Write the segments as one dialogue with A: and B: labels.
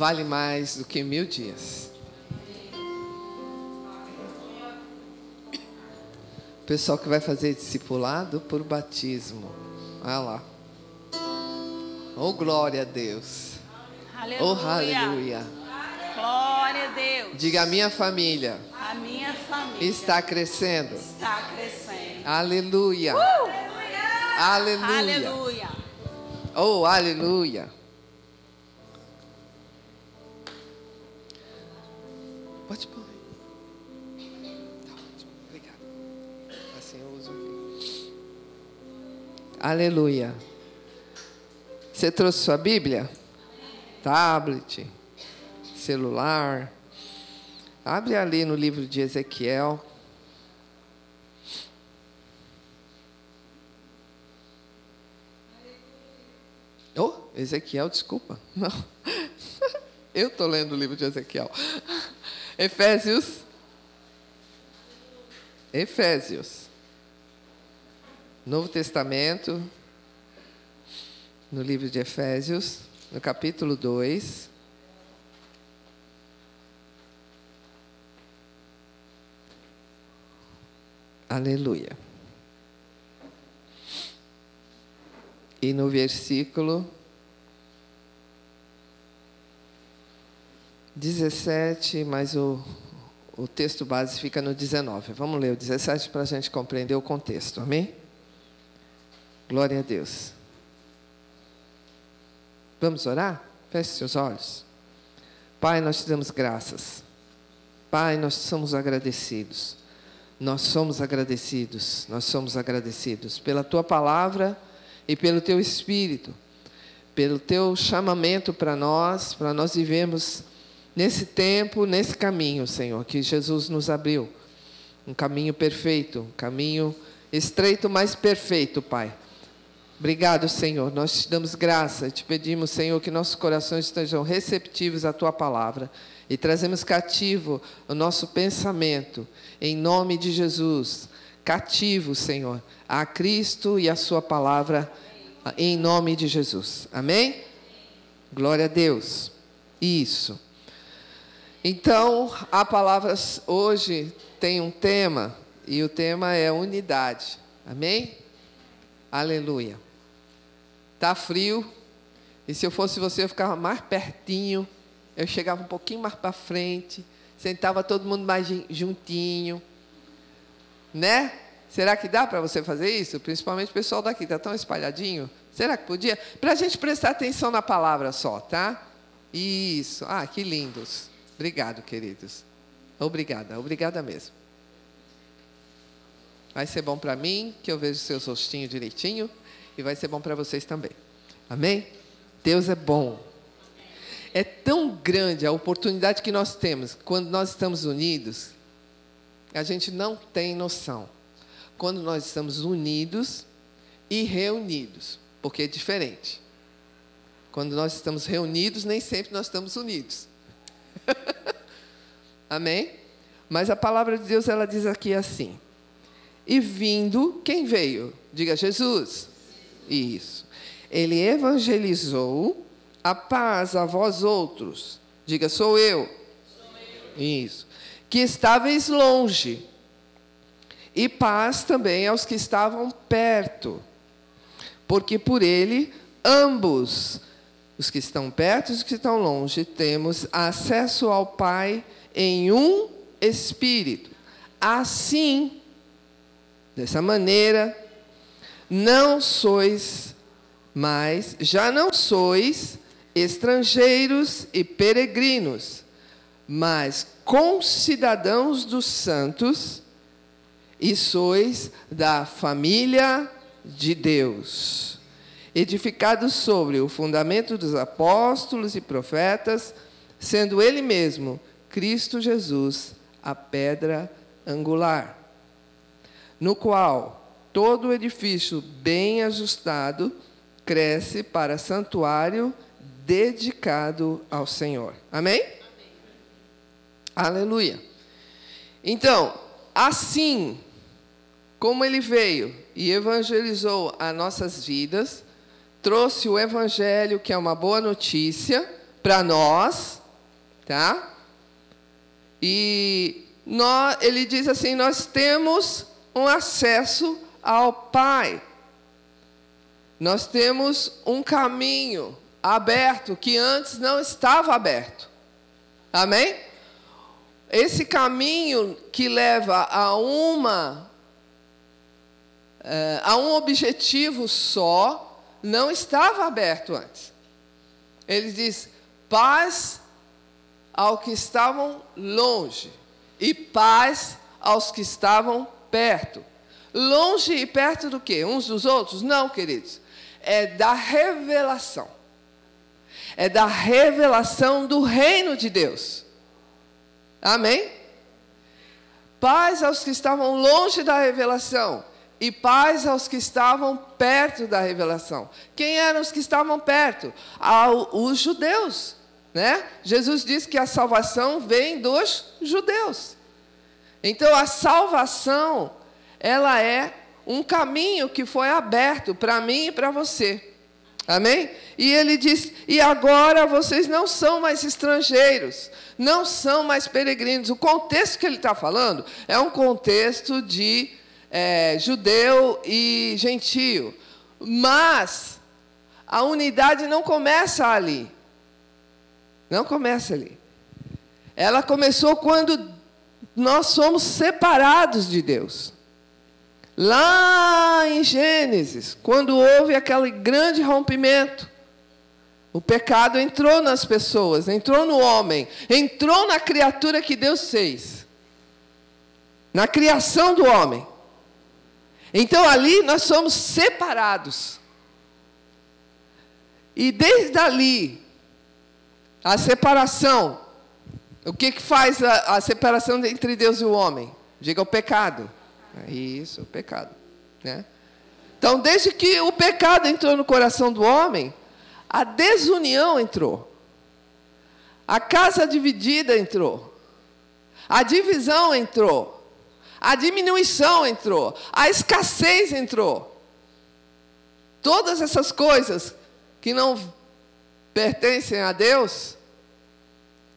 A: vale mais do que mil dias. Pessoal que vai fazer discipulado por batismo. Olha lá. Oh, glória a Deus.
B: Aleluia.
A: Oh, aleluia.
B: Glória a Deus.
A: Diga a minha família
B: A minha família
A: está crescendo.
B: está crescendo.
A: Aleluia. Aleluia.
B: Aleluia.
A: Oh, aleluia. Pode pôr. Tá ótimo. Obrigado. Assim eu uso aqui. Aleluia. Você trouxe sua Bíblia? Tablet, celular. Abre ali no livro de Ezequiel. Oh, Ezequiel, desculpa. Não. Eu estou lendo o livro de Ezequiel. Efésios. Efésios. Novo Testamento. No livro de Efésios, no capítulo 2. Aleluia. E no versículo 17, mas o, o texto base fica no 19. Vamos ler o 17 para a gente compreender o contexto, amém? Glória a Deus. Vamos orar? Feche seus olhos. Pai, nós te damos graças. Pai, nós somos agradecidos. Nós somos agradecidos. Nós somos agradecidos pela tua palavra e pelo teu espírito, pelo teu chamamento para nós, para nós vivemos nesse tempo, nesse caminho, Senhor, que Jesus nos abriu. Um caminho perfeito, um caminho estreito, mas perfeito, Pai. Obrigado, Senhor. Nós te damos graça, te pedimos, Senhor, que nossos corações estejam receptivos à tua palavra e trazemos cativo o nosso pensamento, em nome de Jesus. Cativo, Senhor, a Cristo e a Sua palavra, em nome de Jesus. Amém? Glória a Deus. Isso. Então, a palavra hoje tem um tema, e o tema é unidade. Amém? Aleluia. Tá frio, e se eu fosse você, eu ficava mais pertinho, eu chegava um pouquinho mais para frente, sentava todo mundo mais juntinho, né? Será que dá para você fazer isso? Principalmente o pessoal daqui, está tão espalhadinho. Será que podia? Para a gente prestar atenção na palavra só, tá? Isso. Ah, que lindos. Obrigado, queridos. Obrigada, obrigada mesmo. Vai ser bom para mim, que eu vejo seus rostinhos direitinho, e vai ser bom para vocês também. Amém? Deus é bom. É tão grande a oportunidade que nós temos quando nós estamos unidos, a gente não tem noção. Quando nós estamos unidos e reunidos, porque é diferente. Quando nós estamos reunidos, nem sempre nós estamos unidos. Amém? Mas a palavra de Deus ela diz aqui assim: E vindo, quem veio? Diga Jesus. Isso. Ele evangelizou a paz a vós outros. Diga, sou eu.
B: Sou eu.
A: Isso. Que estáveis longe. E paz também aos que estavam perto. Porque por ele, ambos, os que estão perto e os que estão longe, temos acesso ao Pai em um Espírito. Assim, dessa maneira, não sois mais, já não sois estrangeiros e peregrinos, mas concidadãos dos santos e sois da família de Deus, edificados sobre o fundamento dos apóstolos e profetas, sendo Ele mesmo, Cristo Jesus, a pedra angular, no qual todo o edifício bem ajustado cresce para santuário dedicado ao Senhor. Amém? Amém? Aleluia. Então, assim como ele veio e evangelizou as nossas vidas, trouxe o evangelho, que é uma boa notícia, para nós, tá? E nós, ele diz assim: nós temos um acesso ao Pai. Nós temos um caminho aberto que antes não estava aberto. Amém? Esse caminho que leva a uma uh, a um objetivo só não estava aberto antes. Ele diz: paz ao que estavam longe e paz aos que estavam perto. Longe e perto do quê? Uns dos outros? Não, queridos. É da revelação. É da revelação do reino de Deus. Amém? Paz aos que estavam longe da revelação e paz aos que estavam perto da revelação. Quem eram os que estavam perto? os judeus. Né? Jesus disse que a salvação vem dos judeus. Então a salvação, ela é um caminho que foi aberto para mim e para você. Amém? E ele diz: e agora vocês não são mais estrangeiros, não são mais peregrinos. O contexto que ele está falando é um contexto de é, judeu e gentio. Mas a unidade não começa ali. Não começa ali. Ela começou quando nós somos separados de Deus. Lá em Gênesis, quando houve aquele grande rompimento, o pecado entrou nas pessoas, entrou no homem, entrou na criatura que Deus fez, na criação do homem. Então ali nós somos separados. E desde ali, a separação, o que, que faz a, a separação entre Deus e o homem? Diga o pecado. É isso, o pecado. Né? Então, desde que o pecado entrou no coração do homem, a desunião entrou. A casa dividida entrou. A divisão entrou. A diminuição entrou. A escassez entrou. Todas essas coisas que não pertencem a Deus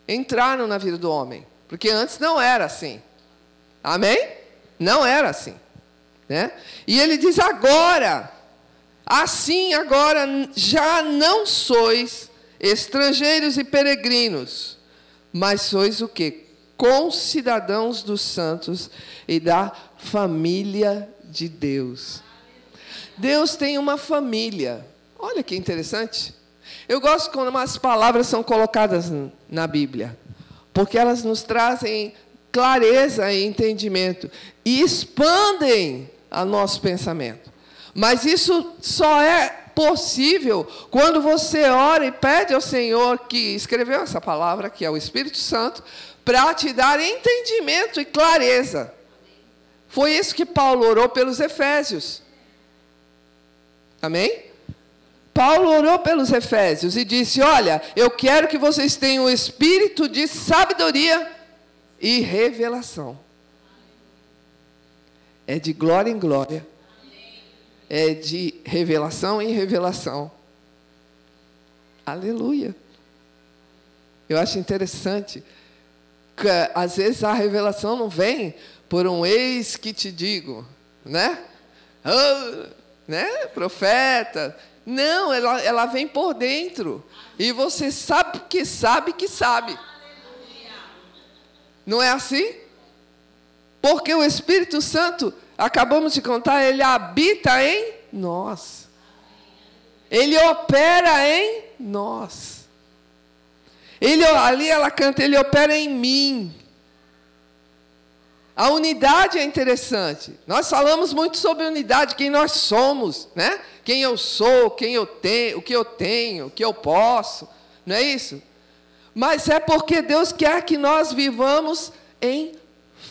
A: entraram na vida do homem. Porque antes não era assim. Amém? Não era assim. Né? E ele diz: agora, assim agora já não sois estrangeiros e peregrinos, mas sois o que? Concidadãos dos santos e da família de Deus. Deus tem uma família. Olha que interessante. Eu gosto quando as palavras são colocadas na Bíblia, porque elas nos trazem clareza e entendimento e expandem a nosso pensamento. Mas isso só é possível quando você ora e pede ao Senhor que escreveu essa palavra, que é o Espírito Santo, para te dar entendimento e clareza. Foi isso que Paulo orou pelos Efésios. Amém? Paulo orou pelos Efésios e disse: Olha, eu quero que vocês tenham o espírito de sabedoria e revelação. É de glória em glória. É de revelação em revelação. Aleluia. Eu acho interessante às vezes a revelação não vem por um ex que te digo, né? Oh, né? Profeta. Não, ela, ela vem por dentro. E você sabe que sabe que sabe. Não é assim? Porque o Espírito Santo, acabamos de contar, ele habita em nós. Ele opera em nós. Ele, ali ela canta, ele opera em mim. A unidade é interessante. Nós falamos muito sobre unidade, quem nós somos, né? Quem eu sou, quem eu tenho, o que eu tenho, o que eu posso. Não é isso? Mas é porque Deus quer que nós vivamos em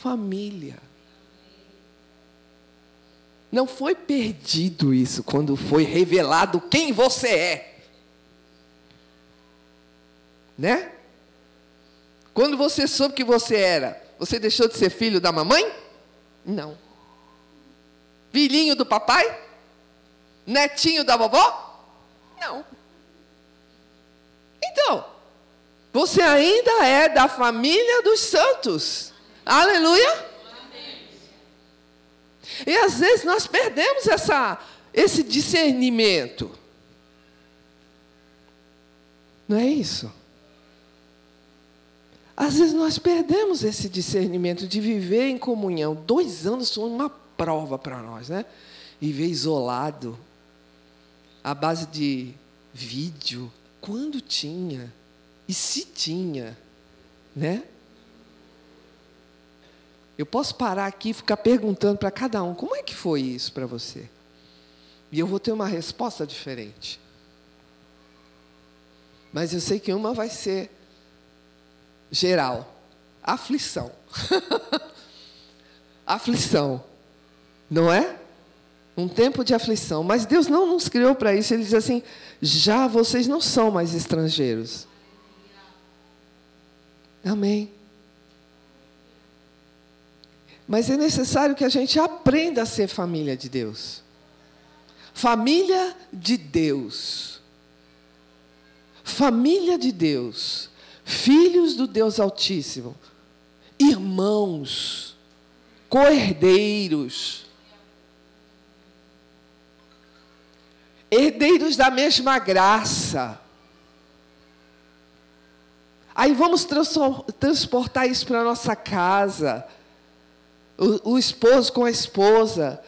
A: família. Não foi perdido isso quando foi revelado quem você é. Né? Quando você soube que você era, você deixou de ser filho da mamãe? Não. Filhinho do papai? Netinho da vovó? Não. Então, Você ainda é da família dos santos. Aleluia. E às vezes nós perdemos essa, esse discernimento. Não é isso? Às vezes nós perdemos esse discernimento de viver em comunhão. Dois anos foi uma prova para nós, né? Viver isolado, à base de vídeo, quando tinha, e se tinha, né? Eu posso parar aqui e ficar perguntando para cada um: como é que foi isso para você? E eu vou ter uma resposta diferente. Mas eu sei que uma vai ser geral: aflição. aflição. Não é? Um tempo de aflição. Mas Deus não nos criou para isso. Ele diz assim: já vocês não são mais estrangeiros. Amém. Mas é necessário que a gente aprenda a ser família de Deus. Família de Deus. Família de Deus. Filhos do Deus Altíssimo. Irmãos. Coerdeiros. Herdeiros da mesma graça. Aí vamos transportar isso para a nossa casa o, o esposo com a esposa.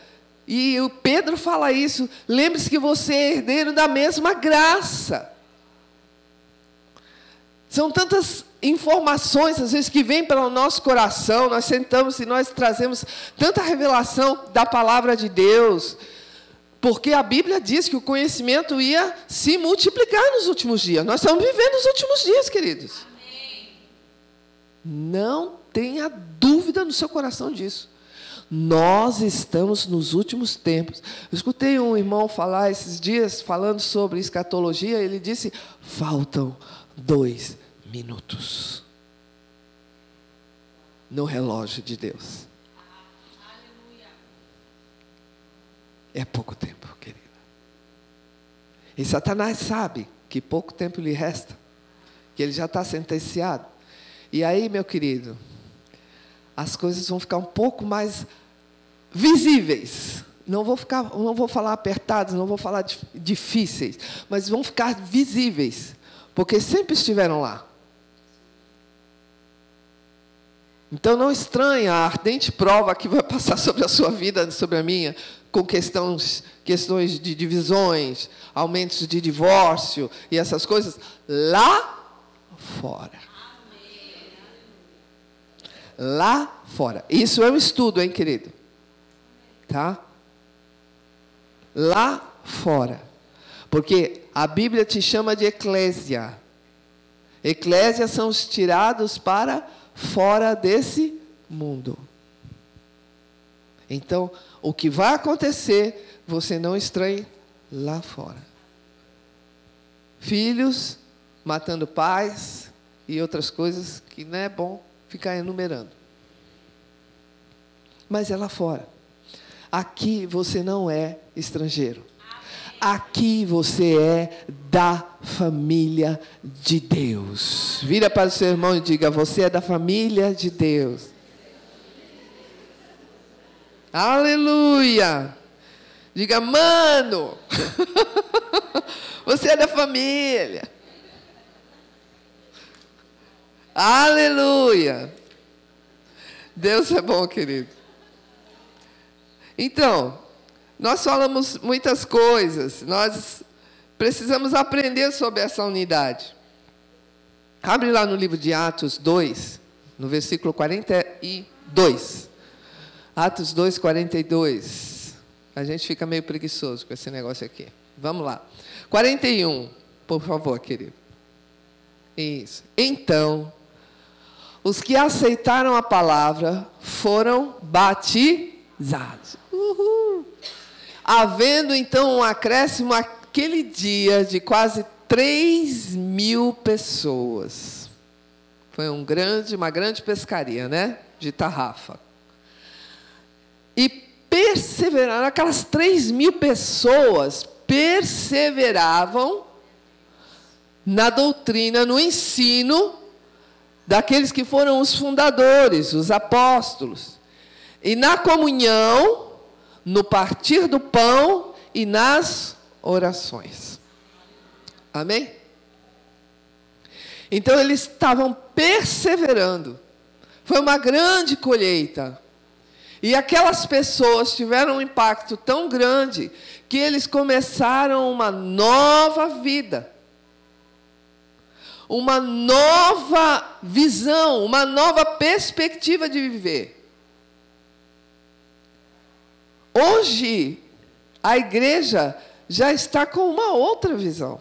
A: E o Pedro fala isso. Lembre-se que você é herdeiro da mesma graça. São tantas informações, às vezes, que vêm para o nosso coração. Nós sentamos e nós trazemos tanta revelação da palavra de Deus. Porque a Bíblia diz que o conhecimento ia se multiplicar nos últimos dias. Nós estamos vivendo os últimos dias, queridos. Amém. Não tenha dúvida no seu coração disso. Nós estamos nos últimos tempos. Eu escutei um irmão falar esses dias, falando sobre escatologia, ele disse: faltam dois minutos no relógio de Deus. É pouco tempo, querida. E Satanás sabe que pouco tempo lhe resta, que ele já está sentenciado. E aí, meu querido, as coisas vão ficar um pouco mais visíveis. Não vou ficar, não vou falar apertados, não vou falar difíceis, mas vão ficar visíveis, porque sempre estiveram lá. Então não estranha a ardente prova que vai passar sobre a sua vida, sobre a minha, com questões, questões de divisões, aumentos de divórcio e essas coisas lá fora lá fora. Isso é um estudo, hein, querido? Tá? Lá fora. Porque a Bíblia te chama de eclésia. Eclésia são os tirados para fora desse mundo. Então, o que vai acontecer, você não estranhe lá fora. Filhos matando pais e outras coisas que não é bom ficar enumerando. Mas é lá fora. Aqui você não é estrangeiro. Aqui você é da família de Deus. Vira para o seu irmão e diga: Você é da família de Deus. Aleluia! Diga, mano, você é da família. Aleluia! Deus é bom, querido. Então, nós falamos muitas coisas, nós precisamos aprender sobre essa unidade. Abre lá no livro de Atos 2, no versículo 42. Atos 2, 42. A gente fica meio preguiçoso com esse negócio aqui. Vamos lá. 41, por favor, querido. Isso. Então, os que aceitaram a palavra foram batizados. Uhul. Havendo então um acréscimo aquele dia de quase 3 mil pessoas. Foi um grande, uma grande pescaria, né? De tarrafa. E perseveraram, aquelas 3 mil pessoas perseveravam na doutrina, no ensino daqueles que foram os fundadores, os apóstolos, e na comunhão, no partir do pão e nas orações. Amém? Então eles estavam perseverando. Foi uma grande colheita. E aquelas pessoas tiveram um impacto tão grande que eles começaram uma nova vida. Uma nova visão, uma nova perspectiva de viver. Hoje, a igreja já está com uma outra visão.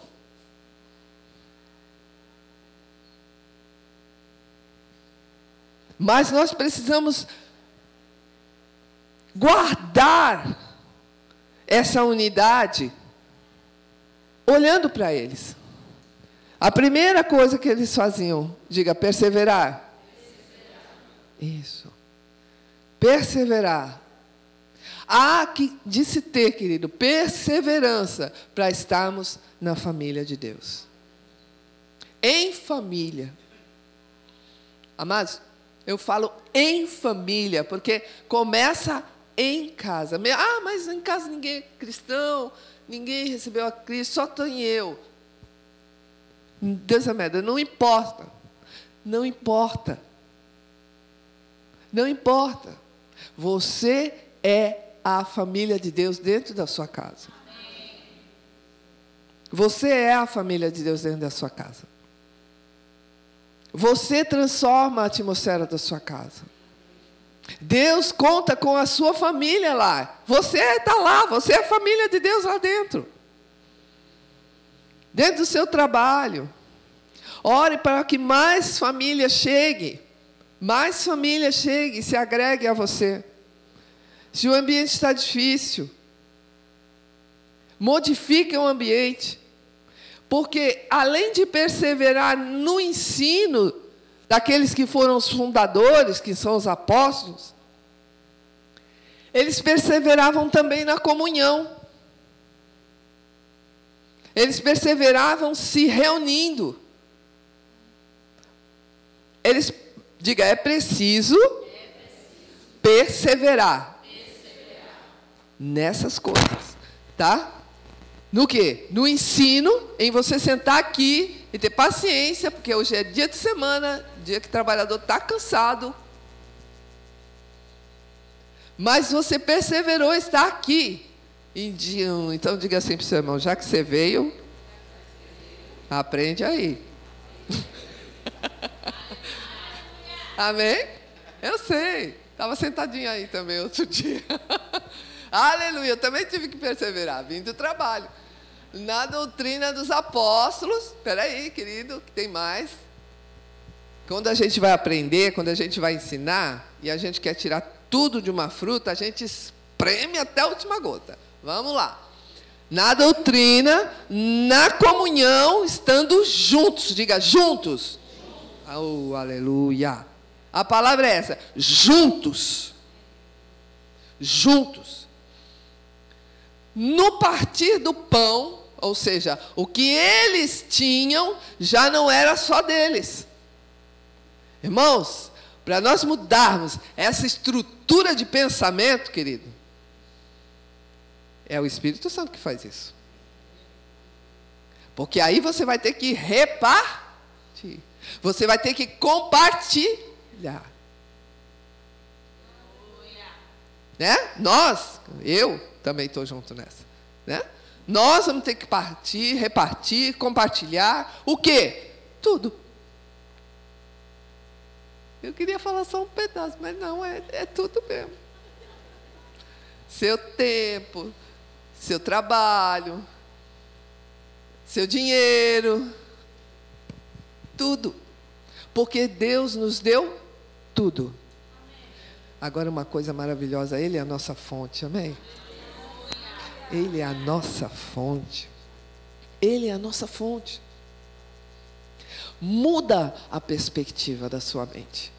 A: Mas nós precisamos guardar essa unidade olhando para eles. A primeira coisa que eles faziam, diga, perseverar. perseverar. Isso. Perseverar. Há que de se ter, querido, perseverança para estarmos na família de Deus. Em família. Amados, eu falo em família, porque começa em casa. Ah, mas em casa ninguém é cristão, ninguém recebeu a Cristo, só tem eu. Deus é merda, não importa. Não importa. Não importa. Você é a família de Deus dentro da sua casa. Você é a família de Deus dentro da sua casa. Você transforma a atmosfera da sua casa. Deus conta com a sua família lá. Você está lá, você é a família de Deus lá dentro. Dentro do seu trabalho. Ore para que mais família chegue. Mais família chegue e se agregue a você. Se o ambiente está difícil, modifique o ambiente. Porque além de perseverar no ensino daqueles que foram os fundadores, que são os apóstolos, eles perseveravam também na comunhão. Eles perseveravam se reunindo. Eles, diga, é preciso, perseverar, perseverar nessas coisas, tá? No que? No ensino, em você sentar aqui e ter paciência, porque hoje é dia de semana, dia que o trabalhador está cansado. Mas você perseverou estar aqui. Então diga assim para o seu irmão, já que você veio, aprende aí. Amém? Eu sei. Estava sentadinho aí também outro dia. Aleluia. Eu também tive que perseverar, vim do trabalho na doutrina dos apóstolos. Espera aí, querido, que tem mais. Quando a gente vai aprender, quando a gente vai ensinar, e a gente quer tirar tudo de uma fruta, a gente espreme até a última gota. Vamos lá. Na doutrina, na comunhão, estando juntos. Diga, juntos. Oh, aleluia. A palavra é essa: juntos. Juntos. No partir do pão, ou seja, o que eles tinham já não era só deles. Irmãos, para nós mudarmos essa estrutura de pensamento, querido, é o Espírito Santo que faz isso. Porque aí você vai ter que repartir. Você vai ter que compartilhar. Né? Nós, eu também estou junto nessa. Né? Nós vamos ter que partir, repartir, compartilhar. O quê? Tudo. Eu queria falar só um pedaço, mas não, é, é tudo mesmo. Seu tempo, seu trabalho, seu dinheiro, tudo. Porque Deus nos deu tudo. Agora, uma coisa maravilhosa, Ele é a nossa fonte, amém? Ele é a nossa fonte. Ele é a nossa fonte. Muda a perspectiva da sua mente.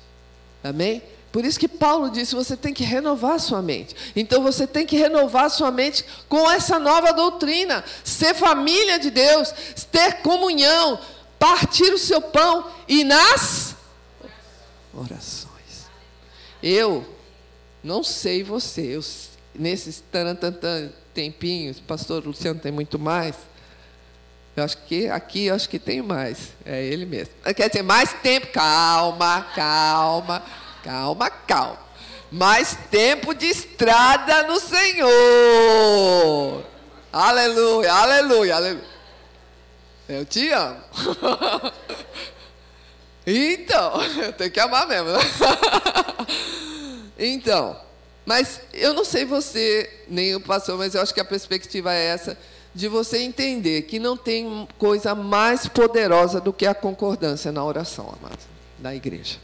A: Amém? Por isso que Paulo disse: você tem que renovar sua mente. Então você tem que renovar sua mente com essa nova doutrina. Ser família de Deus, ter comunhão, partir o seu pão e nas orações. Eu não sei você, eu, nesses tarantantan tempinhos, pastor Luciano tem muito mais. Eu acho que aqui eu acho que tem mais. É ele mesmo. Quer dizer, mais tempo. Calma, calma. Calma, calma. Mais tempo de estrada no Senhor. Aleluia, aleluia, aleluia. Eu te amo. então, eu tenho que amar mesmo. Então, mas eu não sei você, nem o pastor, mas eu acho que a perspectiva é essa de você entender que não tem coisa mais poderosa do que a concordância na oração, amado, na igreja.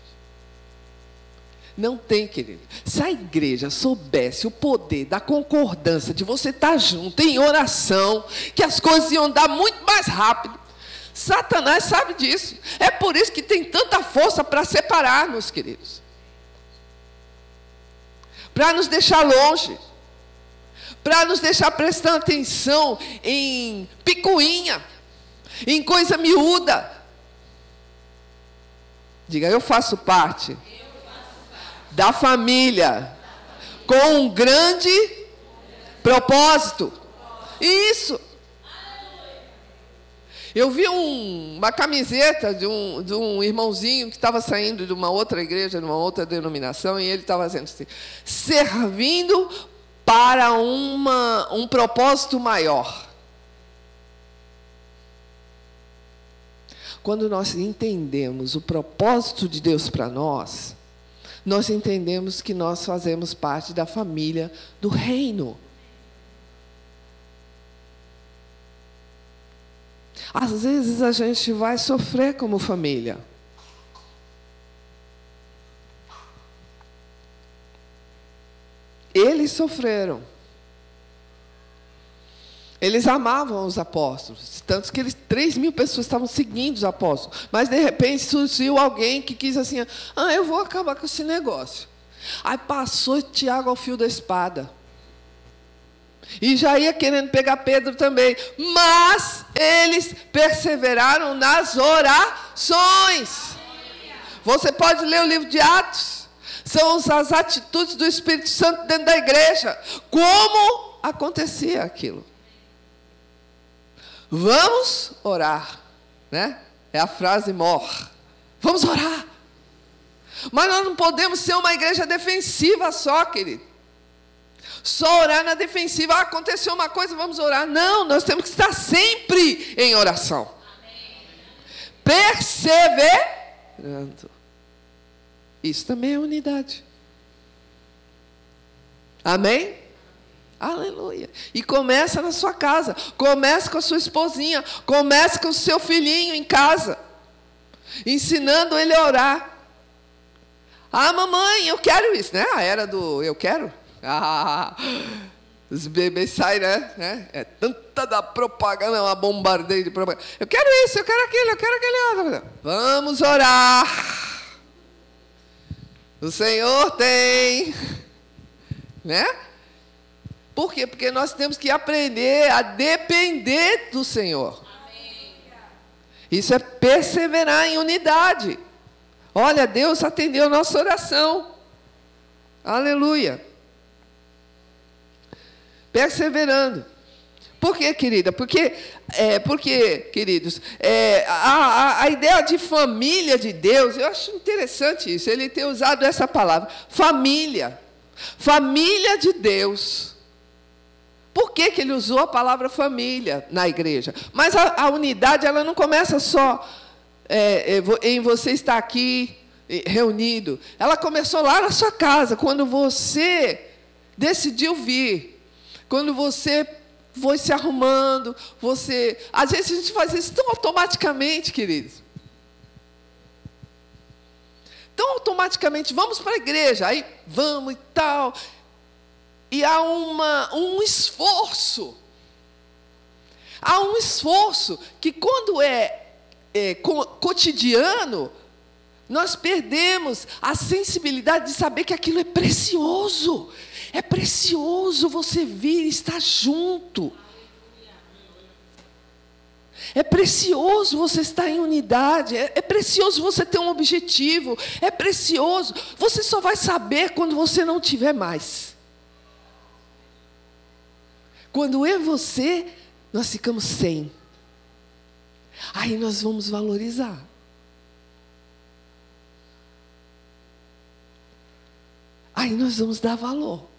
A: Não tem, querido. Se a igreja soubesse o poder da concordância, de você estar junto em oração, que as coisas iam dar muito mais rápido. Satanás sabe disso. É por isso que tem tanta força para separar-nos, queridos. Para nos deixar longe. Para nos deixar prestando atenção em picuinha, em coisa miúda. Diga, eu faço parte da família com um grande propósito. Isso. Eu vi um, uma camiseta de um, de um irmãozinho que estava saindo de uma outra igreja, de uma outra denominação, e ele estava dizendo assim: servindo para uma, um propósito maior. Quando nós entendemos o propósito de Deus para nós, nós entendemos que nós fazemos parte da família do reino. Às vezes a gente vai sofrer como família. Eles sofreram. Eles amavam os apóstolos, tanto que eles, 3 mil pessoas estavam seguindo os apóstolos. Mas de repente surgiu alguém que quis assim: ah, eu vou acabar com esse negócio. Aí passou Tiago ao fio da espada. E já ia querendo pegar Pedro também. Mas eles perseveraram nas orações. Você pode ler o livro de Atos. São as atitudes do Espírito Santo dentro da igreja. Como acontecia aquilo? Vamos orar, né? É a frase mor. Vamos orar. Mas nós não podemos ser uma igreja defensiva só, querido. Só orar na defensiva. Ah, aconteceu uma coisa, vamos orar. Não, nós temos que estar sempre em oração. Perseverando. Isso também é unidade. Amém? Aleluia. E começa na sua casa. Começa com a sua esposinha. Começa com o seu filhinho em casa. Ensinando ele a orar. Ah, mamãe, eu quero isso, né? A era do eu quero. Ah, os bebês saem, né? né? É tanta da propaganda, é uma bombardeio de propaganda. Eu quero isso, eu quero aquilo, eu quero aquele outro. Vamos orar. O Senhor tem. Né? Por quê? Porque nós temos que aprender a depender do Senhor. Isso é perseverar em unidade. Olha, Deus atendeu nossa oração. Aleluia. Perseverando. Por quê, querida? Porque, é, porque queridos, é, a, a, a, ideia de família de Deus, eu acho interessante isso, ele ter usado essa palavra, família. Família de Deus. Por que, que ele usou a palavra família na igreja? Mas a, a unidade ela não começa só é, é em você estar aqui reunido. Ela começou lá na sua casa, quando você decidiu vir. Quando você foi se arrumando, você. Às vezes a gente faz isso tão automaticamente, queridos. Tão automaticamente, vamos para a igreja, aí vamos e tal. E há uma, um esforço. Há um esforço que, quando é, é cotidiano, Nós perdemos a sensibilidade de saber que aquilo é precioso. É precioso você vir estar junto. É precioso você estar em unidade, é, é, precioso você ter um objetivo, é precioso. Você só vai saber quando você não tiver mais. Quando eu e você, nós ficamos sem. Aí nós vamos valorizar. Aí nós vamos dar valor.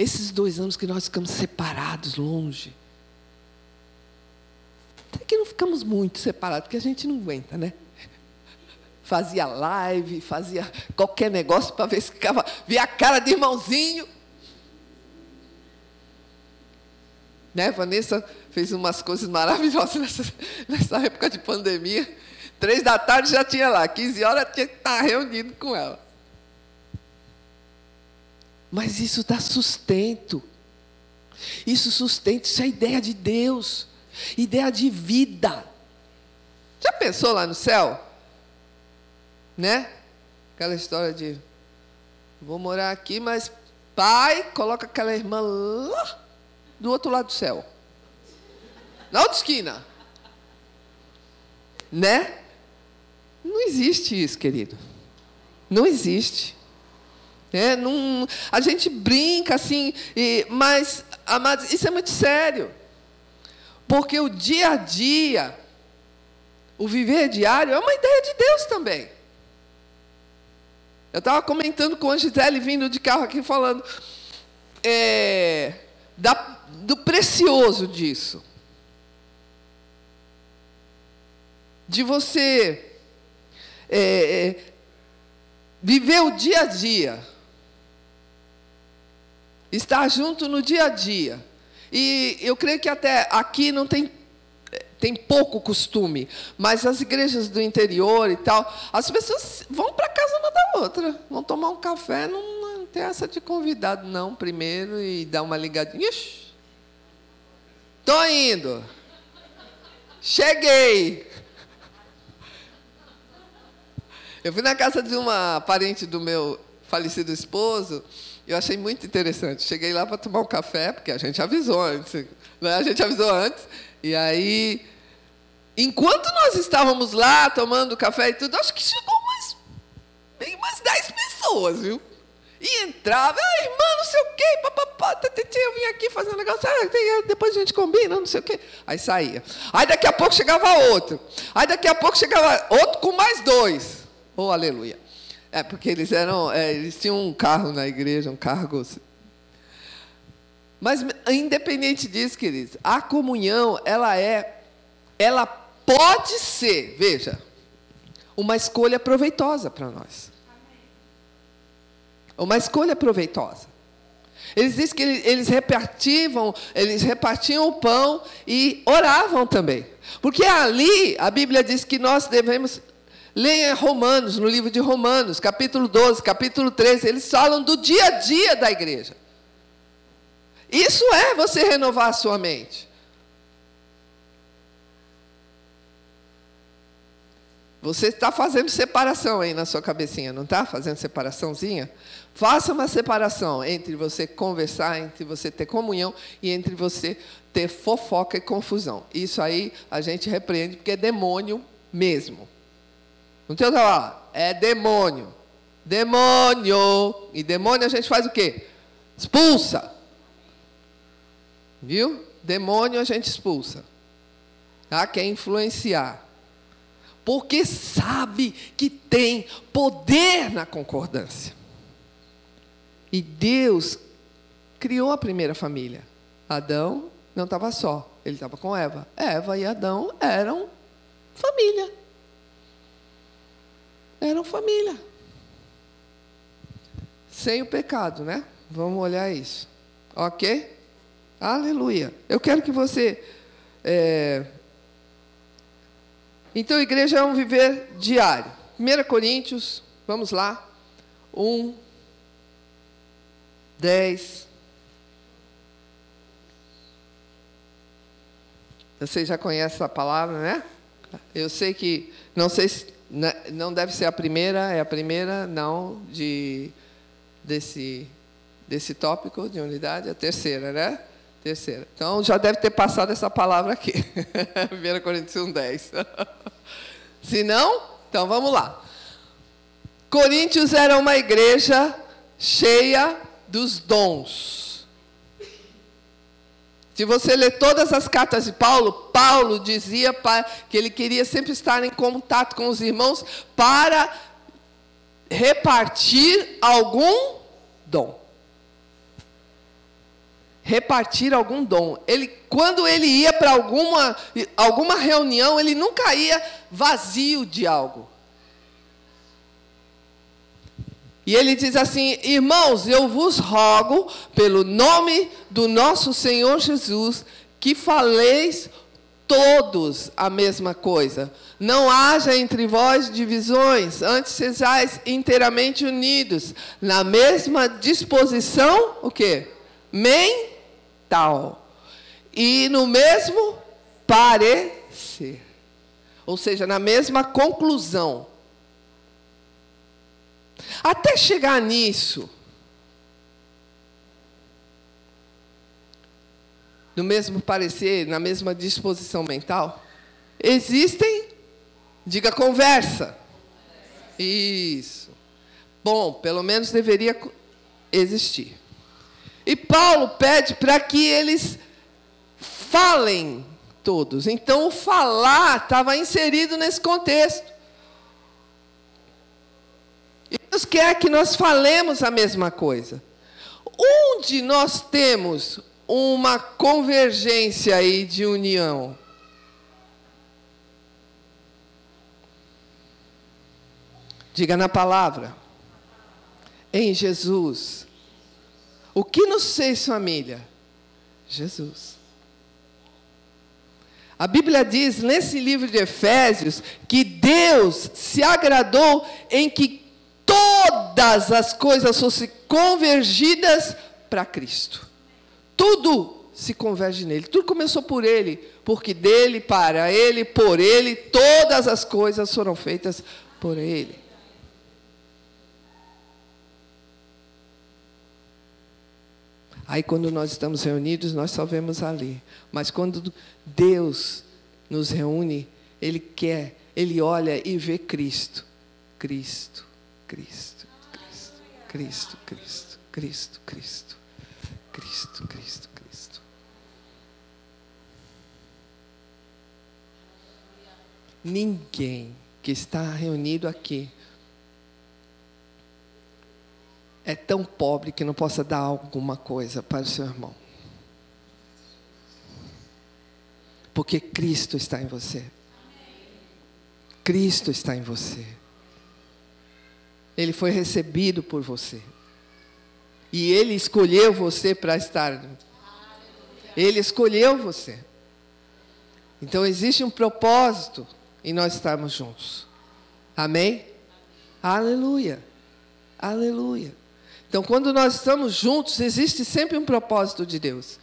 A: Esses dois anos que nós ficamos separados, longe. Até que não ficamos muito separados, porque a gente não aguenta, né? Fazia live, fazia qualquer negócio para ver se ficava. Via a cara de irmãozinho. Né? Vanessa fez umas coisas maravilhosas nessa, nessa época de pandemia. Três da tarde já tinha lá, 15 horas tinha que estar reunido com ela. Mas isso dá sustento. Isso sustenta, isso é ideia de Deus, ideia de vida. Já pensou lá no céu? Né? Aquela história de vou morar aqui, mas pai, coloca aquela irmã lá do outro lado do céu. Na outra esquina. Né? Não existe isso, querido. Não existe. É, não, a gente brinca assim, e, mas, amados, isso é muito sério. Porque o dia a dia, o viver diário, é uma ideia de Deus também. Eu estava comentando com a Gisele vindo de carro aqui, falando é, da, do precioso disso. De você é, é, viver o dia a dia estar junto no dia a dia. E eu creio que até aqui não tem tem pouco costume, mas as igrejas do interior e tal, as pessoas vão para casa uma da outra, vão tomar um café, não, não tem essa de convidado não primeiro e dar uma ligadinha. Ixi, tô indo. Cheguei. Eu fui na casa de uma parente do meu falecido esposo, eu achei muito interessante. Cheguei lá para tomar um café, porque a gente avisou antes. Né? A gente avisou antes. E aí, enquanto nós estávamos lá tomando café e tudo, acho que chegou umas, bem umas 10 pessoas, viu? E entrava, ah, irmã, não sei o quê, papapá, eu vim aqui fazer um negócio, ah, depois a gente combina, não sei o quê. Aí saía. Aí daqui a pouco chegava outro. Aí daqui a pouco chegava outro com mais dois. Oh, aleluia. É, porque eles eram, é, eles tinham um carro na igreja, um cargo. Mas independente disso, queridos, a comunhão, ela é, ela pode ser, veja, uma escolha proveitosa para nós. Uma escolha proveitosa. Eles dizem que eles repartiam, eles repartiam o pão e oravam também. Porque ali a Bíblia diz que nós devemos Leia Romanos, no livro de Romanos, capítulo 12, capítulo 13, eles falam do dia a dia da igreja. Isso é você renovar a sua mente. Você está fazendo separação aí na sua cabecinha, não está? Fazendo separaçãozinha? Faça uma separação entre você conversar, entre você ter comunhão e entre você ter fofoca e confusão. Isso aí a gente repreende porque é demônio mesmo. Não tem outra palavra. É demônio. Demônio. E demônio a gente faz o quê? Expulsa. Viu? Demônio a gente expulsa. Tá? Quer influenciar. Porque sabe que tem poder na concordância. E Deus criou a primeira família. Adão não estava só, ele estava com Eva. Eva e Adão eram família eram família. Sem o pecado, né? Vamos olhar isso. Ok? Aleluia. Eu quero que você. É... Então, igreja é um viver diário. 1 Coríntios, vamos lá. 1, 10. Você já conhece a palavra, né? Eu sei que, não sei se Não deve ser a primeira, é a primeira, não, de, desse, desse tópico de unidade, a terceira, né? Terceira. Então já deve ter passado essa palavra aqui. 1 Coríntios 1, 10. Se não, então vamos lá. Coríntios era uma igreja cheia dos dons. Se você ler todas as cartas de Paulo, Paulo dizia que ele queria sempre estar em contato com os irmãos para repartir algum dom. Repartir algum dom. Ele, quando ele ia para alguma, alguma reunião, ele nunca ia vazio de algo. E ele diz assim: Irmãos, eu vos rogo, pelo nome do nosso Senhor Jesus, que faleis todos a mesma coisa. Não haja entre vós divisões, antes sejais inteiramente unidos, na mesma disposição, o quê? Mental. E no mesmo parecer. Ou seja, na mesma conclusão. Até chegar nisso, no mesmo parecer, na mesma disposição mental, existem, diga conversa. Isso. Bom, pelo menos deveria existir. E Paulo pede para que eles falem todos. Então, o falar estava inserido nesse contexto. E Deus quer que nós falemos a mesma coisa. Onde nós temos uma convergência aí de união? Diga na palavra. Em Jesus. O que nos fez família? Jesus. A Bíblia diz nesse livro de Efésios que Deus se agradou em que todas as coisas fossem convergidas para Cristo. Tudo se converge nele. Tudo começou por ele, porque dele, para ele, por ele, todas as coisas foram feitas por ele. Aí, quando nós estamos reunidos, nós só vemos ali. Mas quando Deus nos reúne, Ele quer, Ele olha e vê Cristo. Cristo, Cristo, Cristo, Cristo, Cristo, Cristo, Cristo, Cristo, Cristo, Cristo. Ninguém que está reunido aqui é tão pobre que não possa dar alguma coisa para o seu irmão. Porque Cristo está em você. Cristo está em você. Ele foi recebido por você. E Ele escolheu você para estar. Ele escolheu você. Então existe um propósito em nós estarmos juntos. Amém? Aleluia. Aleluia. Então, quando nós estamos juntos, existe sempre um propósito de Deus.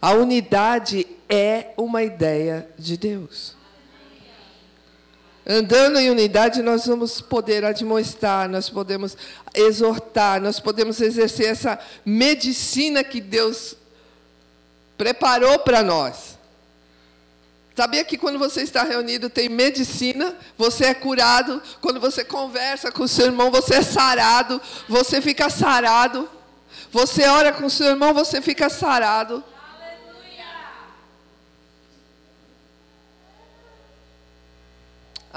A: A unidade é uma ideia de Deus. Andando em unidade, nós vamos poder admoestar, nós podemos exortar, nós podemos exercer essa medicina que Deus preparou para nós. Sabia que quando você está reunido tem medicina, você é curado. Quando você conversa com o seu irmão, você é sarado, você fica sarado. Você ora com o seu irmão, você fica sarado.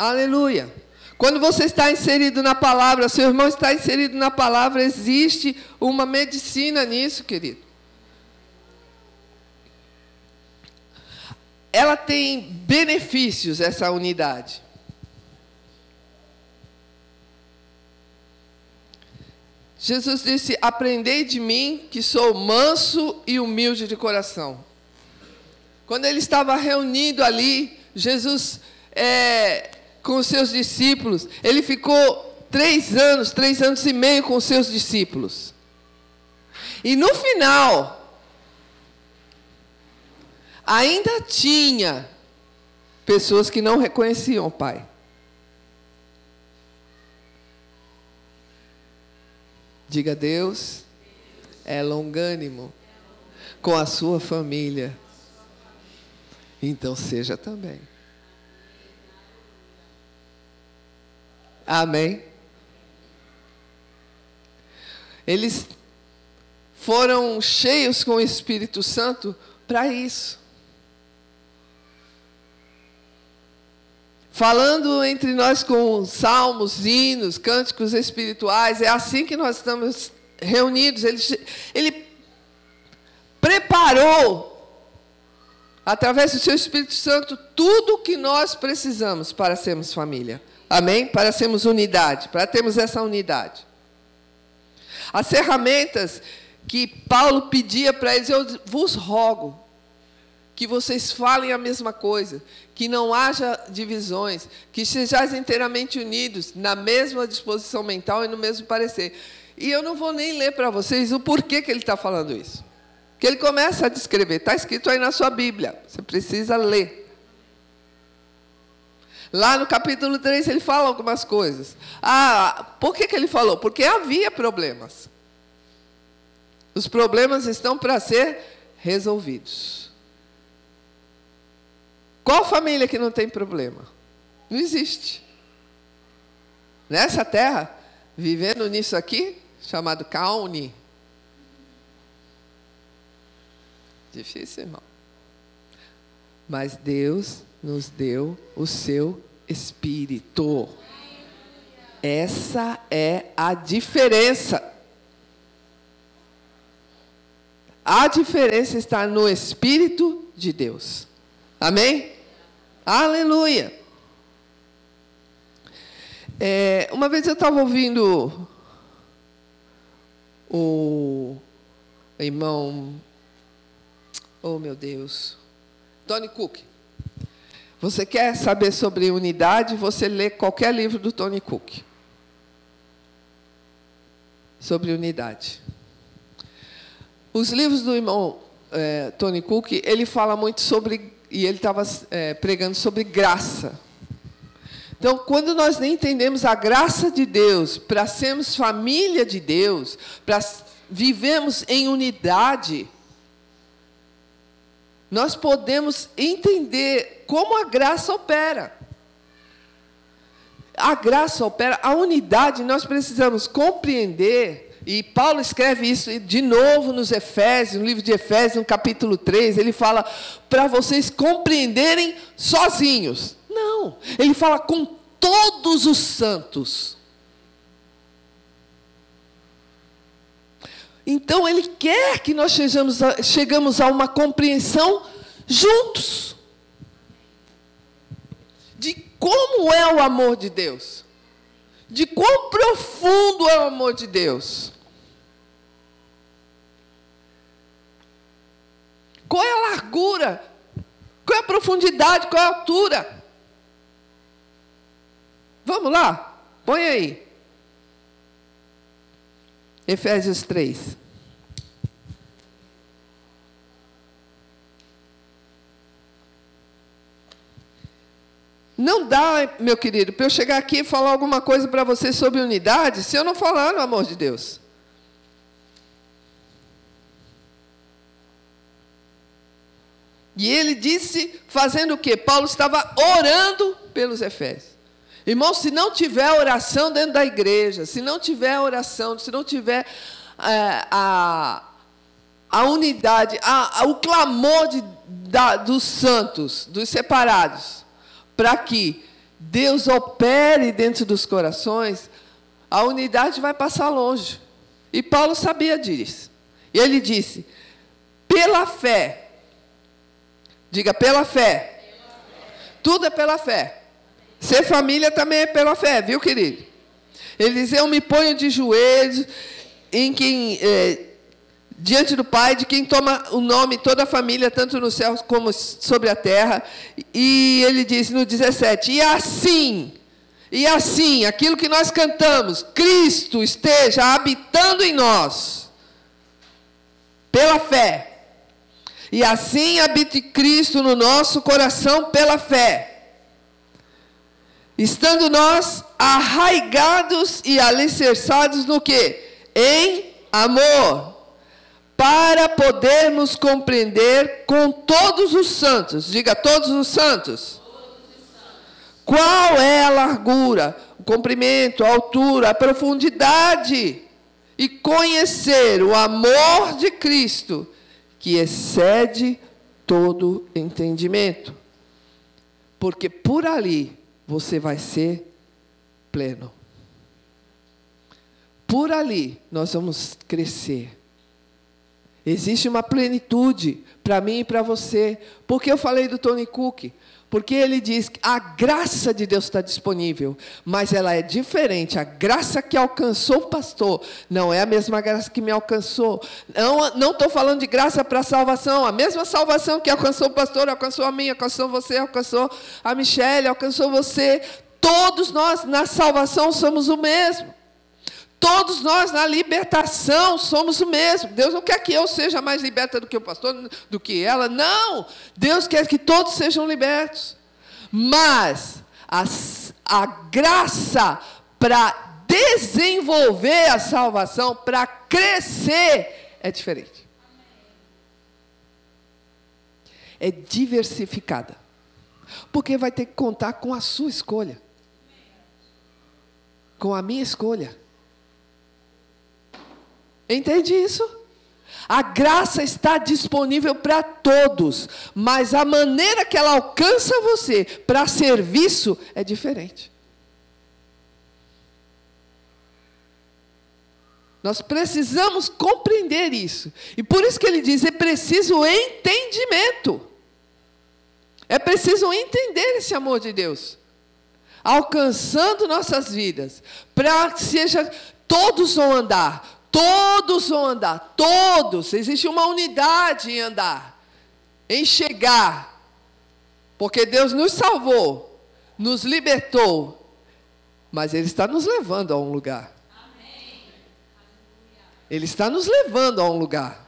A: Aleluia. Quando você está inserido na palavra, seu irmão está inserido na palavra, existe uma medicina nisso, querido. Ela tem benefícios, essa unidade. Jesus disse: Aprendei de mim, que sou manso e humilde de coração. Quando ele estava reunido ali, Jesus, é, com os seus discípulos. Ele ficou três anos, três anos e meio com os seus discípulos. E no final, ainda tinha pessoas que não reconheciam o Pai. Diga Deus, é longânimo com a sua família. Então seja também. Amém. Eles foram cheios com o Espírito Santo para isso. Falando entre nós com salmos, hinos, cânticos espirituais, é assim que nós estamos reunidos. Ele, ele preparou, através do seu Espírito Santo, tudo o que nós precisamos para sermos família. Amém? Para sermos unidade, para termos essa unidade. As ferramentas que Paulo pedia para eles, eu vos rogo que vocês falem a mesma coisa, que não haja divisões, que sejais inteiramente unidos na mesma disposição mental e no mesmo parecer. E eu não vou nem ler para vocês o porquê que ele está falando isso. Que ele começa a descrever, está escrito aí na sua Bíblia, você precisa ler. Lá no capítulo 3 ele fala algumas coisas. Ah, por que, que ele falou? Porque havia problemas. Os problemas estão para ser resolvidos. Qual família que não tem problema? Não existe. Nessa terra, vivendo nisso aqui, chamado Caune. Difícil, irmão. Mas Deus nos deu o seu Espírito. Essa é a diferença. A diferença está no Espírito de Deus. Amém? Aleluia. É, uma vez eu estava ouvindo o irmão, oh meu Deus, Tony Cook. Você quer saber sobre unidade? Você lê qualquer livro do Tony Cook. Sobre unidade. Os livros do irmão é, Tony Cook, ele fala muito sobre, e ele estava é, pregando sobre graça. Então, quando nós nem entendemos a graça de Deus, para sermos família de Deus, para vivemos em unidade, nós podemos entender como a graça opera. A graça opera, a unidade, nós precisamos compreender, e Paulo escreve isso de novo nos Efésios, no livro de Efésios, no capítulo 3, ele fala para vocês compreenderem sozinhos. Não, ele fala com todos os santos. Então ele quer que nós chegamos a, chegamos a uma compreensão juntos de como é o amor de Deus, de quão profundo é o amor de Deus. Qual é a largura? Qual é a profundidade? Qual é a altura? Vamos lá? Põe aí. Efésios 3. Não dá, meu querido, para eu chegar aqui e falar alguma coisa para você sobre unidade, se eu não falar no amor de Deus. E ele disse, fazendo o quê? Paulo estava orando pelos Efésios. Irmão, se não tiver oração dentro da igreja, se não tiver oração, se não tiver é, a, a unidade, a, a, o clamor de, da, dos santos, dos separados, para que Deus opere dentro dos corações, a unidade vai passar longe. E Paulo sabia disso. E ele disse: pela fé, diga pela fé, tudo é pela fé. Ser família também é pela fé, viu, querido? Ele diz: Eu me ponho de joelhos em quem. É, diante do Pai, de quem toma o nome toda a família, tanto no céu como sobre a terra. E ele diz no 17: E assim, e assim, aquilo que nós cantamos, Cristo esteja habitando em nós, pela fé. E assim habite Cristo no nosso coração pela fé. Estando nós arraigados e alicerçados no que? em amor, para podermos compreender com todos os santos, diga todos os santos, qual é a largura, o comprimento, a altura, a profundidade, e conhecer o amor de Cristo, que excede todo entendimento. Porque por ali você vai ser pleno. Por ali nós vamos crescer. Existe uma plenitude para mim e para você. Porque eu falei do Tony Cook? Porque ele diz que a graça de Deus está disponível, mas ela é diferente. A graça que alcançou o pastor não é a mesma graça que me alcançou. Não estou falando de graça para salvação. A mesma salvação que alcançou o pastor, alcançou a mim, alcançou você, alcançou a Michelle, alcançou você. Todos nós na salvação somos o mesmo. Todos nós na libertação somos o mesmo. Deus não quer que eu seja mais liberta do que o pastor, do que ela. Não! Deus quer que todos sejam libertos. Mas a, a graça para desenvolver a salvação, para crescer, é diferente. É diversificada. Porque vai ter que contar com a sua escolha. Com a minha escolha. Entende isso? A graça está disponível para todos, mas a maneira que ela alcança você para serviço é diferente. Nós precisamos compreender isso. E por isso que ele diz: é preciso entendimento. É preciso entender esse amor de Deus, alcançando nossas vidas, para que seja todos vão andar, Todos vão andar, todos. Existe uma unidade em andar, em chegar. Porque Deus nos salvou, nos libertou, mas Ele está nos levando a um lugar. Ele está nos levando a um lugar.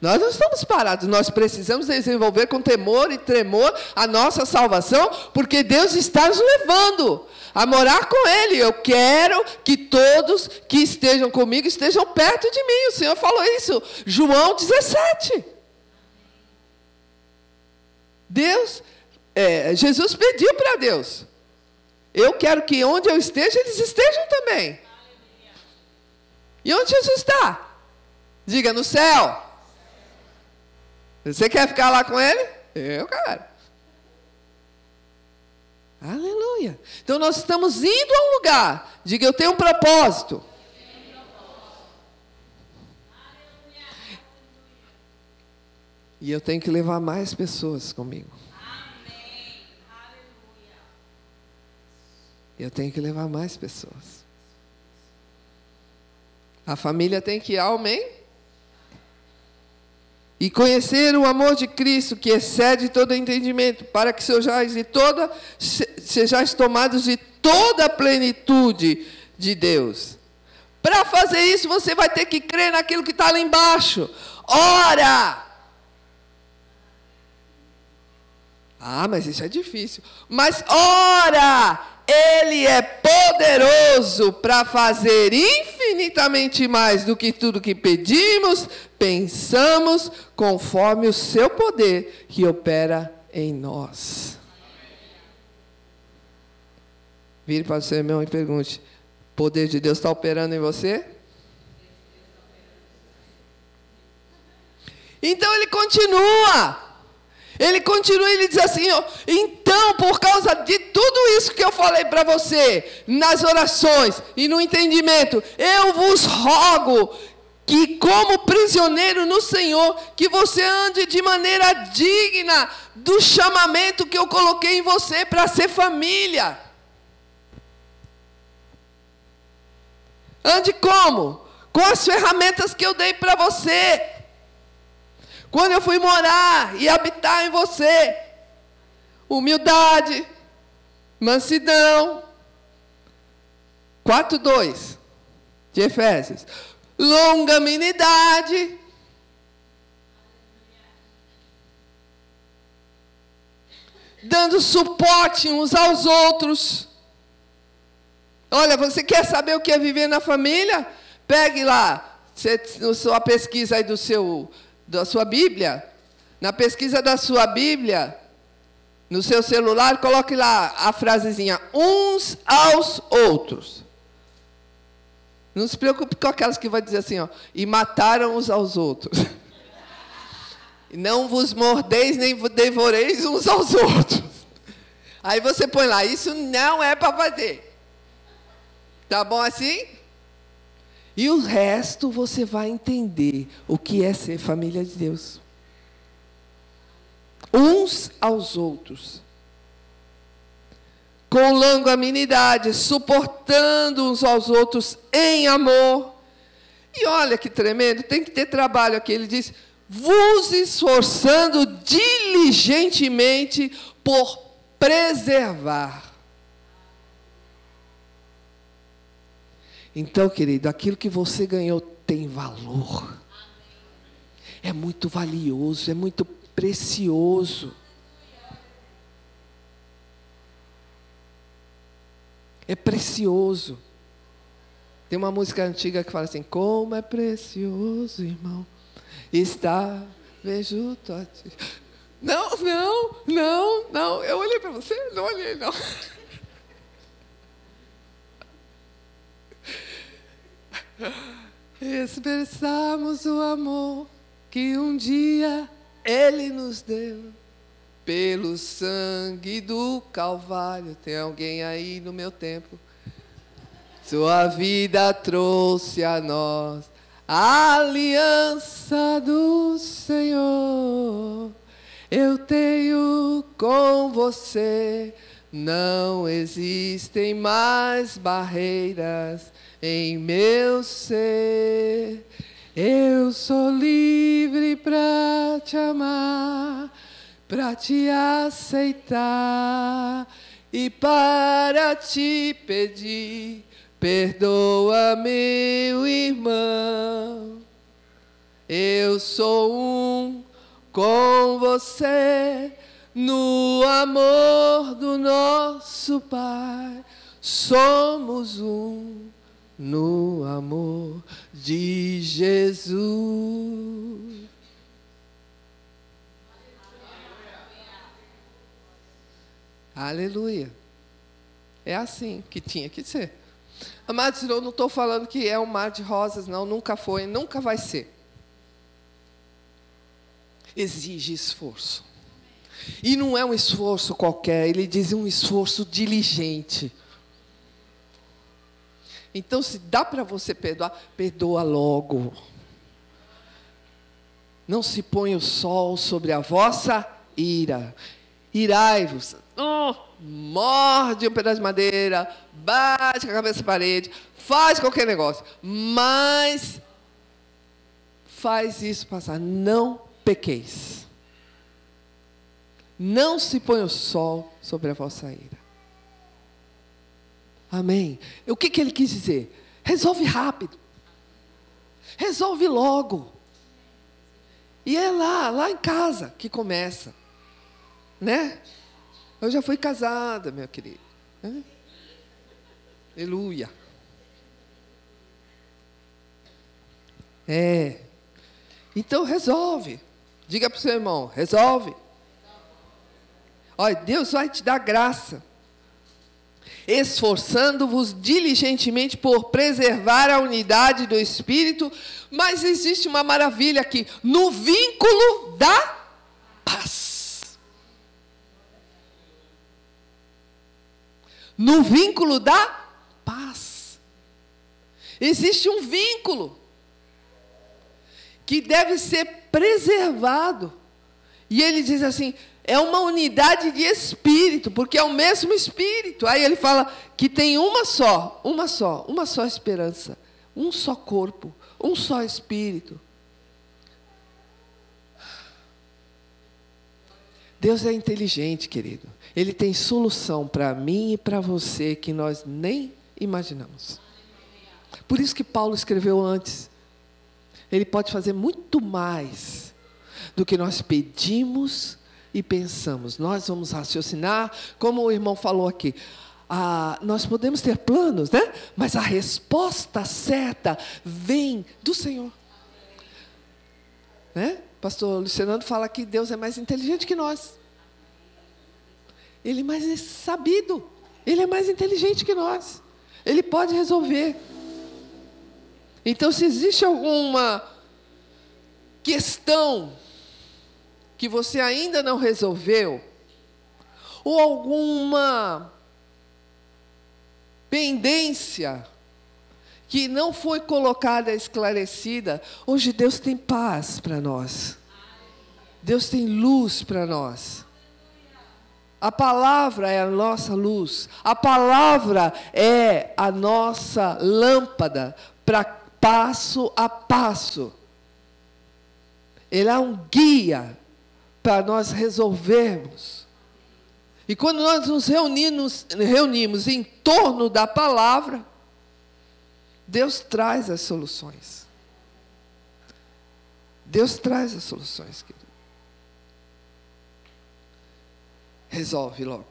A: Nós não estamos parados, nós precisamos desenvolver com temor e tremor a nossa salvação, porque Deus está nos levando a morar com Ele. Eu quero que todos que estejam comigo estejam perto de mim. O Senhor falou isso, João 17. Deus, é, Jesus pediu para Deus: Eu quero que onde eu esteja, eles estejam também. E onde Jesus está? Diga no céu. Você quer ficar lá com ele? Eu quero. Aleluia. Então nós estamos indo a um lugar. Diga, eu tenho um propósito. E eu tenho que levar mais pessoas comigo. Eu tenho que levar mais pessoas. A família tem que ir, amém? E conhecer o amor de Cristo, que excede todo entendimento, para que sejais, e toda, sejais tomados de toda a plenitude de Deus. Para fazer isso, você vai ter que crer naquilo que está lá embaixo. Ora! Ah, mas isso é difícil. Mas ora! Ele é poderoso para fazer infinitamente mais do que tudo que pedimos, pensamos, conforme o seu poder que opera em nós. Vire para o seu irmão e pergunte: o poder de Deus está operando em você? Então ele continua. Ele continua, ele diz assim: ó, então, por causa de tudo isso que eu falei para você, nas orações e no entendimento, eu vos rogo que, como prisioneiro no Senhor, que você ande de maneira digna do chamamento que eu coloquei em você para ser família. Ande como? Com as ferramentas que eu dei para você. Quando eu fui morar e habitar em você, humildade, mansidão. 4:2 de Efésios. Longanimidade. Dando suporte uns aos outros. Olha, você quer saber o que é viver na família? Pegue lá, você, sua pesquisa aí do seu, da sua Bíblia, na pesquisa da sua Bíblia, no seu celular, coloque lá a frasezinha uns aos outros. Não se preocupe com aquelas que vai dizer assim, ó, e mataram uns aos outros. Não vos mordeis nem devoreis uns aos outros. Aí você põe lá, isso não é para fazer. Tá bom assim? E o resto você vai entender o que é ser família de Deus. Uns aos outros. Com longanimidade, suportando uns aos outros em amor. E olha que tremendo, tem que ter trabalho aqui. Ele diz: vos esforçando diligentemente por preservar. Então, querido, aquilo que você ganhou tem valor. É muito valioso, é muito precioso. É precioso. Tem uma música antiga que fala assim: Como é precioso, irmão, está vejo a ti. Não, não, não, não. Eu olhei para você? Não olhei, não. Expressamos o amor que um dia Ele nos deu pelo sangue do Calvário. Tem alguém aí no meu tempo? Sua vida trouxe a nós a aliança do Senhor. Eu tenho com você, não existem mais barreiras em meu ser. Eu sou livre para te amar, para te aceitar e para te pedir. Perdoa, meu irmão. Eu sou um com você no amor do nosso Pai. Somos um no amor de Jesus. Aleluia. É assim que tinha que ser. Amados, eu não estou falando que é um mar de rosas, não, nunca foi, nunca vai ser. Exige esforço. E não é um esforço qualquer, ele diz um esforço diligente. Então, se dá para você perdoar, perdoa logo. Não se põe o sol sobre a vossa ira. Irai-vos. Oh, morde um pedaço de madeira, bate com a cabeça na parede, faz qualquer negócio. Mas faz isso passar. Não pequeis. Não se põe o sol sobre a vossa ira. Amém. O que, que ele quis dizer? Resolve rápido. Resolve logo. E é lá, lá em casa que começa. Né? Eu já fui casada, meu querido. Né? Aleluia. É. Então resolve. Diga para o seu irmão, resolve. Olha, Deus vai te dar graça. Esforçando-vos diligentemente por preservar a unidade do Espírito, mas existe uma maravilha aqui, no vínculo da paz. No vínculo da paz. Existe um vínculo que deve ser preservado. E ele diz assim: é uma unidade de espírito, porque é o mesmo espírito. Aí ele fala que tem uma só, uma só, uma só esperança, um só corpo, um só espírito. Deus é inteligente, querido. Ele tem solução para mim e para você que nós nem imaginamos. Por isso que Paulo escreveu antes. Ele pode fazer muito mais do que nós pedimos e pensamos. Nós vamos raciocinar, como o irmão falou aqui. ah, nós podemos ter planos, né? Mas a resposta certa vem do Senhor. Né? Pastor Luciano fala que Deus é mais inteligente que nós. Ele é mais sabido. Ele é mais inteligente que nós. Ele pode resolver. Então, se existe alguma questão que você ainda não resolveu, ou alguma pendência que não foi colocada, esclarecida, hoje Deus tem paz para nós. Deus tem luz para nós. A palavra é a nossa luz. A palavra é a nossa lâmpada para passo a passo. Ele é um guia para nós resolvermos. E quando nós nos reunimos, reunimos em torno da palavra, Deus traz as soluções. Deus traz as soluções, querido. Resolve logo.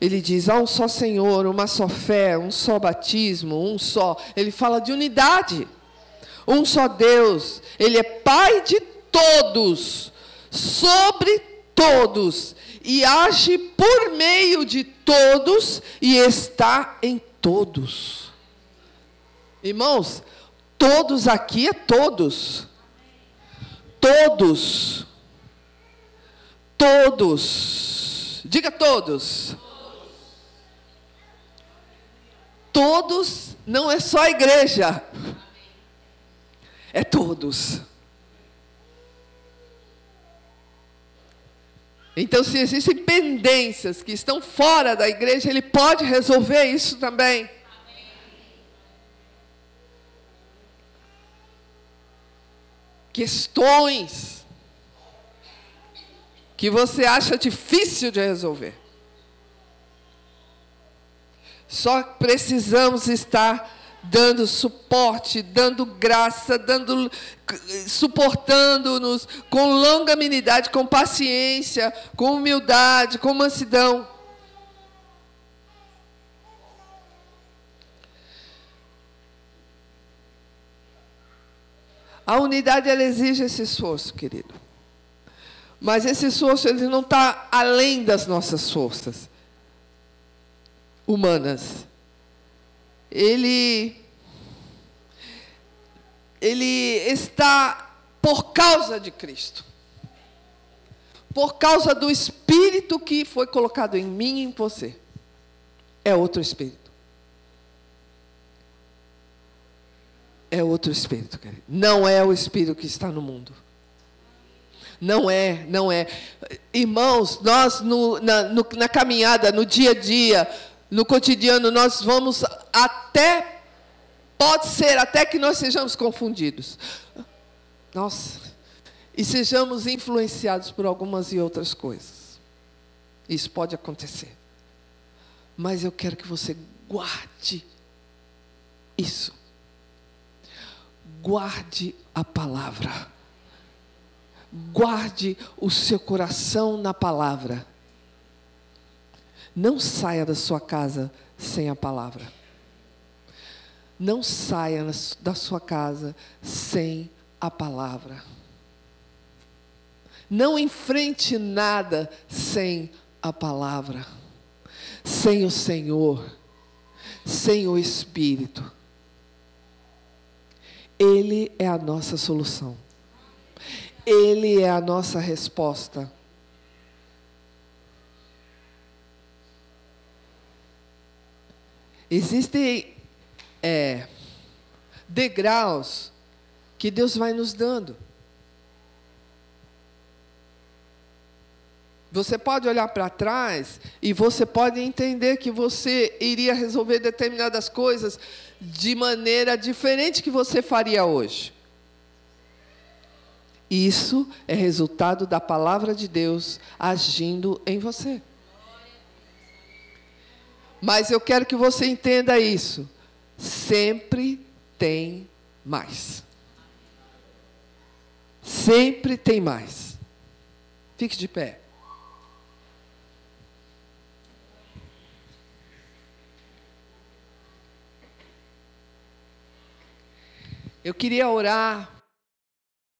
A: Ele diz: há um só Senhor, uma só fé, um só batismo, um só. Ele fala de unidade. Um só Deus. Ele é Pai de todos, sobre todos, e age por meio de todos e está em todos. Irmãos, todos aqui é todos. Todos. Todos. Diga todos. Todos não é só a igreja. É todos. Então, se existem pendências que estão fora da igreja, ele pode resolver isso também. Questões que você acha difícil de resolver. Só precisamos estar dando suporte, dando graça, dando suportando-nos com longanimidade, com paciência, com humildade, com mansidão. A unidade ela exige esse esforço, querido. Mas esse esforço ele não está além das nossas forças humanas ele ele está por causa de Cristo. Por causa do espírito que foi colocado em mim e em você. É outro espírito. É outro espírito, querido. Não é o espírito que está no mundo. Não é, não é. Irmãos, nós no, na, no, na caminhada, no dia a dia, no cotidiano nós vamos até, pode ser até que nós sejamos confundidos. Nossa, e sejamos influenciados por algumas e outras coisas. Isso pode acontecer. Mas eu quero que você guarde isso. Guarde a palavra. Guarde o seu coração na palavra. Não saia da sua casa sem a palavra. Não saia da sua casa sem a palavra. Não enfrente nada sem a palavra. Sem o Senhor, sem o Espírito. Ele é a nossa solução. Ele é a nossa resposta. Existem é, degraus que Deus vai nos dando. Você pode olhar para trás e você pode entender que você iria resolver determinadas coisas de maneira diferente que você faria hoje. Isso é resultado da palavra de Deus agindo em você. Mas eu quero que você entenda isso. Sempre tem mais. Sempre tem mais. Fique de pé. Eu queria orar